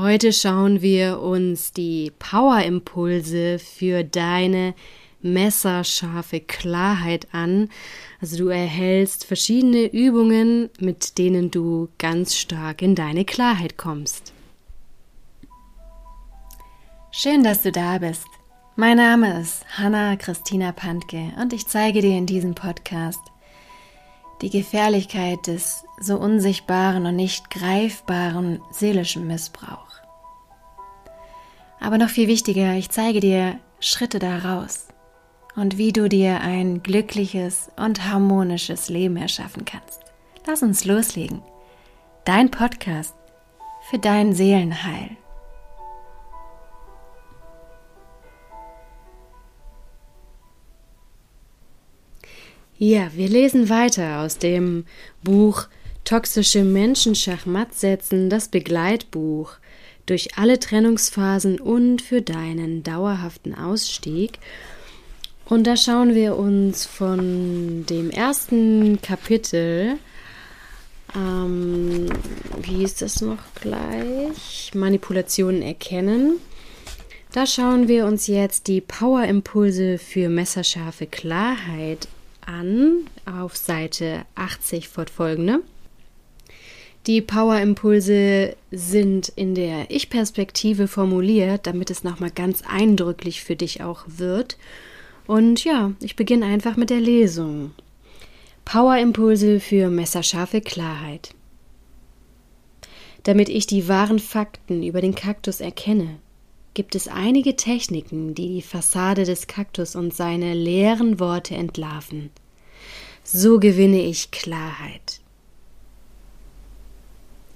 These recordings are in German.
Heute schauen wir uns die Power-Impulse für deine messerscharfe Klarheit an. Also du erhältst verschiedene Übungen, mit denen du ganz stark in deine Klarheit kommst. Schön, dass du da bist. Mein Name ist Hanna Christina Pantke und ich zeige dir in diesem Podcast die Gefährlichkeit des so unsichtbaren und nicht greifbaren seelischen Missbrauchs. Aber noch viel wichtiger, ich zeige dir Schritte daraus und wie du dir ein glückliches und harmonisches Leben erschaffen kannst. Lass uns loslegen. Dein Podcast für dein Seelenheil. Ja, wir lesen weiter aus dem Buch Toxische Menschen Schachmatt setzen, das Begleitbuch durch alle Trennungsphasen und für deinen dauerhaften Ausstieg. Und da schauen wir uns von dem ersten Kapitel, ähm, wie ist das noch gleich? Manipulationen erkennen. Da schauen wir uns jetzt die Power-Impulse für messerscharfe Klarheit an auf Seite 80 fortfolgende. Die Power-Impulse sind in der Ich-Perspektive formuliert, damit es nochmal ganz eindrücklich für dich auch wird. Und ja, ich beginne einfach mit der Lesung. Power-Impulse für messerscharfe Klarheit. Damit ich die wahren Fakten über den Kaktus erkenne, gibt es einige Techniken, die die Fassade des Kaktus und seine leeren Worte entlarven. So gewinne ich Klarheit.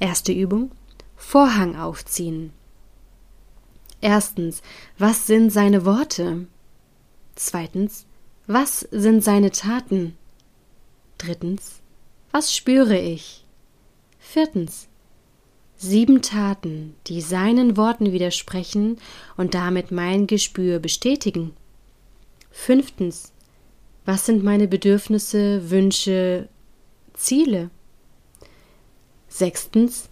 Erste Übung. Vorhang aufziehen. Erstens, was sind seine Worte? Zweitens, was sind seine Taten? Drittens, was spüre ich? Viertens, sieben Taten, die seinen Worten widersprechen und damit mein Gespür bestätigen. Fünftens, was sind meine Bedürfnisse, Wünsche, Ziele? Sechstens,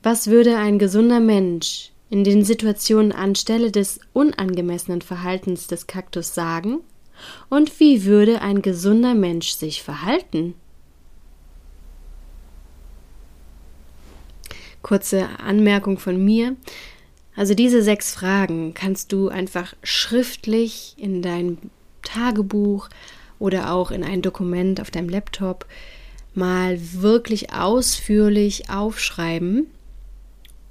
was würde ein gesunder Mensch in den Situationen anstelle des unangemessenen Verhaltens des Kaktus sagen? Und wie würde ein gesunder Mensch sich verhalten? Kurze Anmerkung von mir. Also diese sechs Fragen kannst du einfach schriftlich in dein Tagebuch oder auch in ein Dokument auf deinem Laptop mal wirklich ausführlich aufschreiben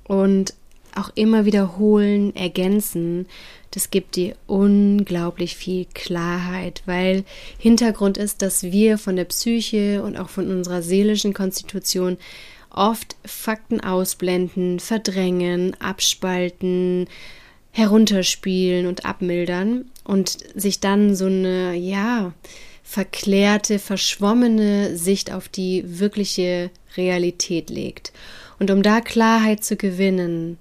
und auch immer wiederholen, ergänzen. Das gibt dir unglaublich viel Klarheit, weil Hintergrund ist, dass wir von der Psyche und auch von unserer seelischen Konstitution oft Fakten ausblenden, verdrängen, abspalten, herunterspielen und abmildern und sich dann so eine, ja, verklärte, verschwommene Sicht auf die wirkliche Realität legt. Und um da Klarheit zu gewinnen,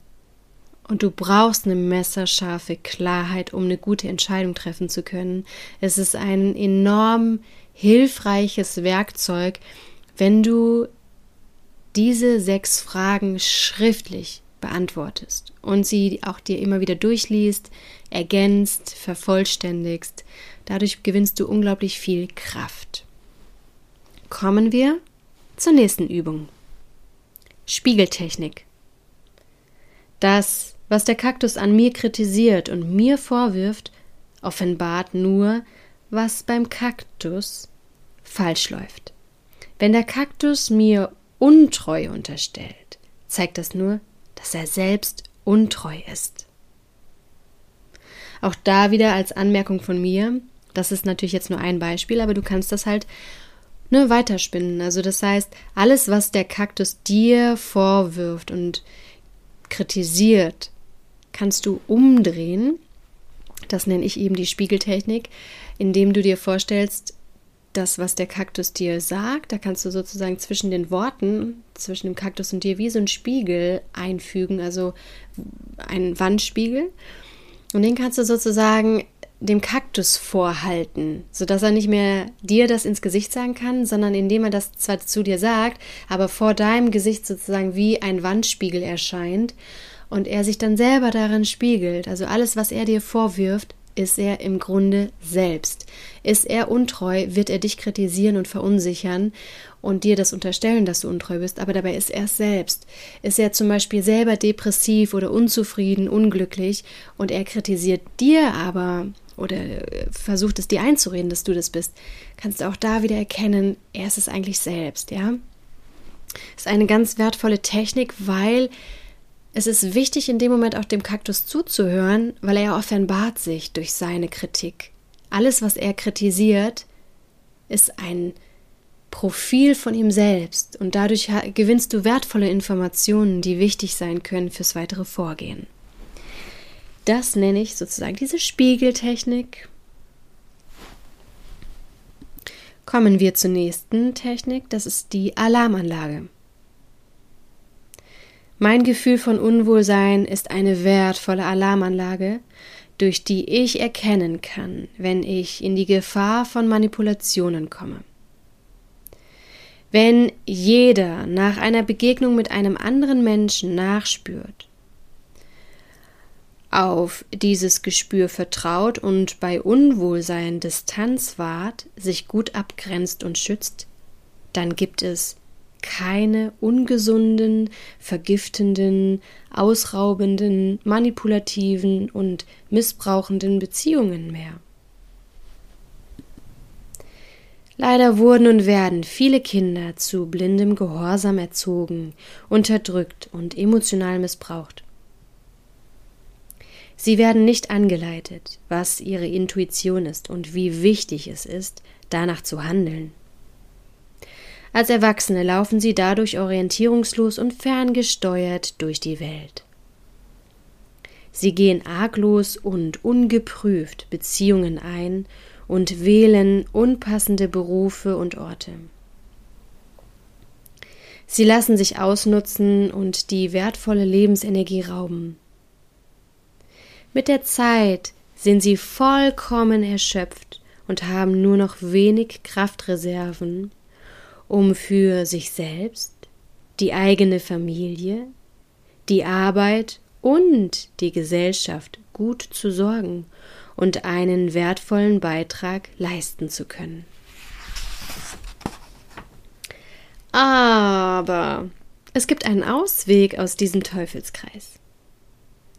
und du brauchst eine messerscharfe Klarheit, um eine gute Entscheidung treffen zu können. Es ist ein enorm hilfreiches Werkzeug, wenn du diese sechs Fragen schriftlich beantwortest und sie auch dir immer wieder durchliest, ergänzt, vervollständigst. Dadurch gewinnst du unglaublich viel Kraft. Kommen wir zur nächsten Übung. Spiegeltechnik. Das, was der Kaktus an mir kritisiert und mir vorwirft, offenbart nur, was beim Kaktus falsch läuft. Wenn der Kaktus mir untreu unterstellt, zeigt das nur, dass er selbst untreu ist. Auch da wieder als Anmerkung von mir, das ist natürlich jetzt nur ein Beispiel, aber du kannst das halt ne, weiterspinnen. Also das heißt, alles, was der Kaktus dir vorwirft und kritisiert, kannst du umdrehen. Das nenne ich eben die Spiegeltechnik, indem du dir vorstellst, das, was der Kaktus dir sagt, da kannst du sozusagen zwischen den Worten, zwischen dem Kaktus und dir wie so ein Spiegel einfügen, also ein Wandspiegel. Und den kannst du sozusagen dem Kaktus vorhalten, sodass er nicht mehr dir das ins Gesicht sagen kann, sondern indem er das zwar zu dir sagt, aber vor deinem Gesicht sozusagen wie ein Wandspiegel erscheint und er sich dann selber darin spiegelt. Also alles, was er dir vorwirft, ist er im Grunde selbst. Ist er untreu, wird er dich kritisieren und verunsichern und dir das unterstellen, dass du untreu bist, aber dabei ist er es selbst. Ist er zum Beispiel selber depressiv oder unzufrieden, unglücklich und er kritisiert dir aber oder versucht es dir einzureden, dass du das bist, kannst du auch da wieder erkennen, er ist es eigentlich selbst, ja? Ist eine ganz wertvolle Technik, weil es ist wichtig, in dem Moment auch dem Kaktus zuzuhören, weil er offenbart sich durch seine Kritik. Alles, was er kritisiert, ist ein Profil von ihm selbst und dadurch gewinnst du wertvolle Informationen, die wichtig sein können fürs weitere Vorgehen. Das nenne ich sozusagen diese Spiegeltechnik. Kommen wir zur nächsten Technik, das ist die Alarmanlage. Mein Gefühl von Unwohlsein ist eine wertvolle Alarmanlage, durch die ich erkennen kann, wenn ich in die Gefahr von Manipulationen komme. Wenn jeder nach einer Begegnung mit einem anderen Menschen nachspürt, auf dieses Gespür vertraut und bei Unwohlsein Distanz wahrt, sich gut abgrenzt und schützt, dann gibt es keine ungesunden, vergiftenden, ausraubenden, manipulativen und missbrauchenden Beziehungen mehr. Leider wurden und werden viele Kinder zu blindem Gehorsam erzogen, unterdrückt und emotional missbraucht. Sie werden nicht angeleitet, was ihre Intuition ist und wie wichtig es ist, danach zu handeln. Als Erwachsene laufen sie dadurch orientierungslos und ferngesteuert durch die Welt. Sie gehen arglos und ungeprüft Beziehungen ein und wählen unpassende Berufe und Orte. Sie lassen sich ausnutzen und die wertvolle Lebensenergie rauben. Mit der Zeit sind sie vollkommen erschöpft und haben nur noch wenig Kraftreserven, um für sich selbst, die eigene Familie, die Arbeit und die Gesellschaft gut zu sorgen und einen wertvollen Beitrag leisten zu können. Aber es gibt einen Ausweg aus diesem Teufelskreis.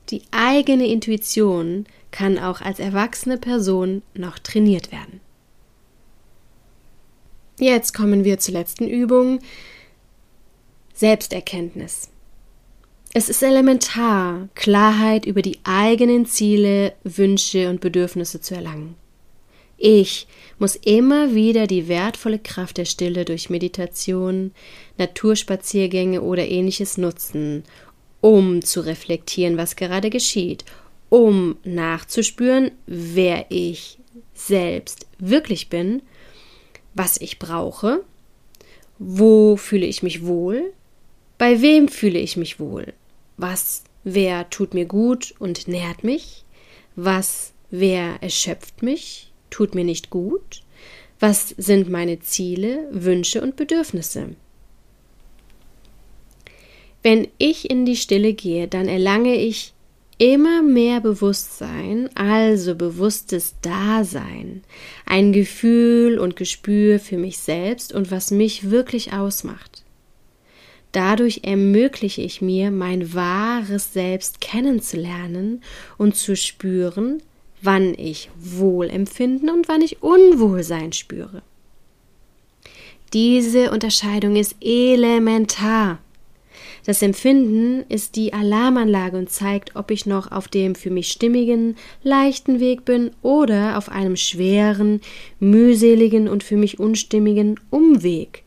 Die eigene Intuition kann auch als erwachsene Person noch trainiert werden. Jetzt kommen wir zur letzten Übung. Selbsterkenntnis. Es ist elementar, Klarheit über die eigenen Ziele, Wünsche und Bedürfnisse zu erlangen. Ich muss immer wieder die wertvolle Kraft der Stille durch Meditation, Naturspaziergänge oder ähnliches nutzen, um zu reflektieren, was gerade geschieht, um nachzuspüren, wer ich selbst wirklich bin was ich brauche, wo fühle ich mich wohl, bei wem fühle ich mich wohl, was, wer tut mir gut und nährt mich, was, wer erschöpft mich, tut mir nicht gut, was sind meine Ziele, Wünsche und Bedürfnisse. Wenn ich in die Stille gehe, dann erlange ich immer mehr Bewusstsein, also bewusstes Dasein, ein Gefühl und Gespür für mich selbst und was mich wirklich ausmacht. Dadurch ermögliche ich mir, mein wahres Selbst kennenzulernen und zu spüren, wann ich Wohlempfinden und wann ich Unwohlsein spüre. Diese Unterscheidung ist elementar das Empfinden ist die Alarmanlage und zeigt, ob ich noch auf dem für mich stimmigen, leichten Weg bin oder auf einem schweren, mühseligen und für mich unstimmigen Umweg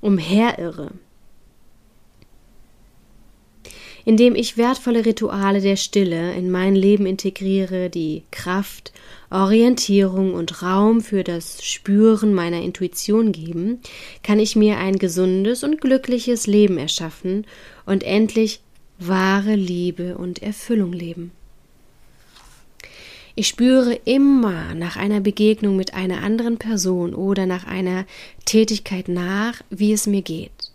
umherirre. Indem ich wertvolle Rituale der Stille in mein Leben integriere, die Kraft, Orientierung und Raum für das Spüren meiner Intuition geben, kann ich mir ein gesundes und glückliches Leben erschaffen und endlich wahre Liebe und Erfüllung leben. Ich spüre immer nach einer Begegnung mit einer anderen Person oder nach einer Tätigkeit nach, wie es mir geht.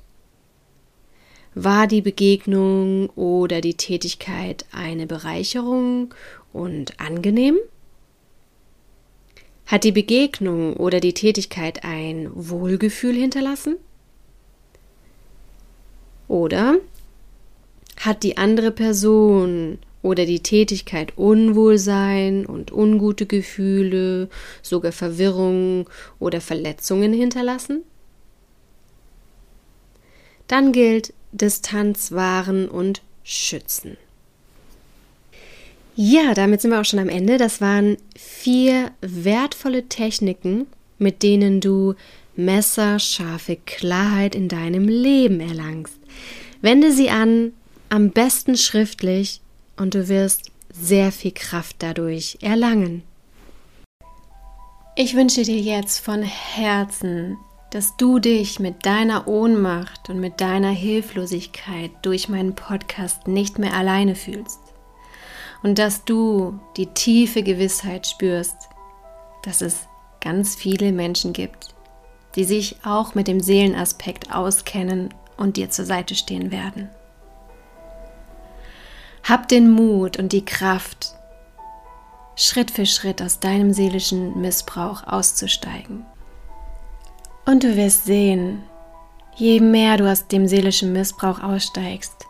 War die Begegnung oder die Tätigkeit eine Bereicherung und angenehm? Hat die Begegnung oder die Tätigkeit ein Wohlgefühl hinterlassen? Oder hat die andere Person oder die Tätigkeit Unwohlsein und ungute Gefühle, sogar Verwirrung oder Verletzungen hinterlassen? Dann gilt Distanz wahren und schützen. Ja, damit sind wir auch schon am Ende. Das waren vier wertvolle Techniken, mit denen du messerscharfe Klarheit in deinem Leben erlangst. Wende sie an, am besten schriftlich, und du wirst sehr viel Kraft dadurch erlangen. Ich wünsche dir jetzt von Herzen, dass du dich mit deiner Ohnmacht und mit deiner Hilflosigkeit durch meinen Podcast nicht mehr alleine fühlst und dass du die tiefe Gewissheit spürst, dass es ganz viele Menschen gibt, die sich auch mit dem Seelenaspekt auskennen und dir zur Seite stehen werden. Hab den Mut und die Kraft, Schritt für Schritt aus deinem seelischen Missbrauch auszusteigen. Und du wirst sehen, je mehr du aus dem seelischen Missbrauch aussteigst,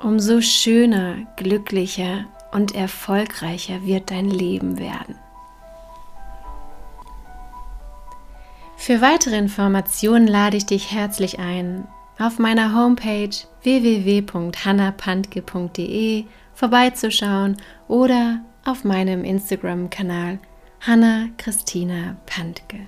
umso schöner, glücklicher und erfolgreicher wird dein Leben werden. Für weitere Informationen lade ich dich herzlich ein, auf meiner Homepage www.hannapantke.de vorbeizuschauen oder auf meinem Instagram-Kanal Hanna Christina Pantke.